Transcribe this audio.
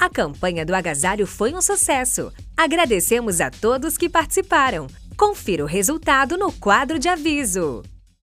A campanha do agasalho foi um sucesso. Agradecemos a todos que participaram. Confira o resultado no quadro de aviso.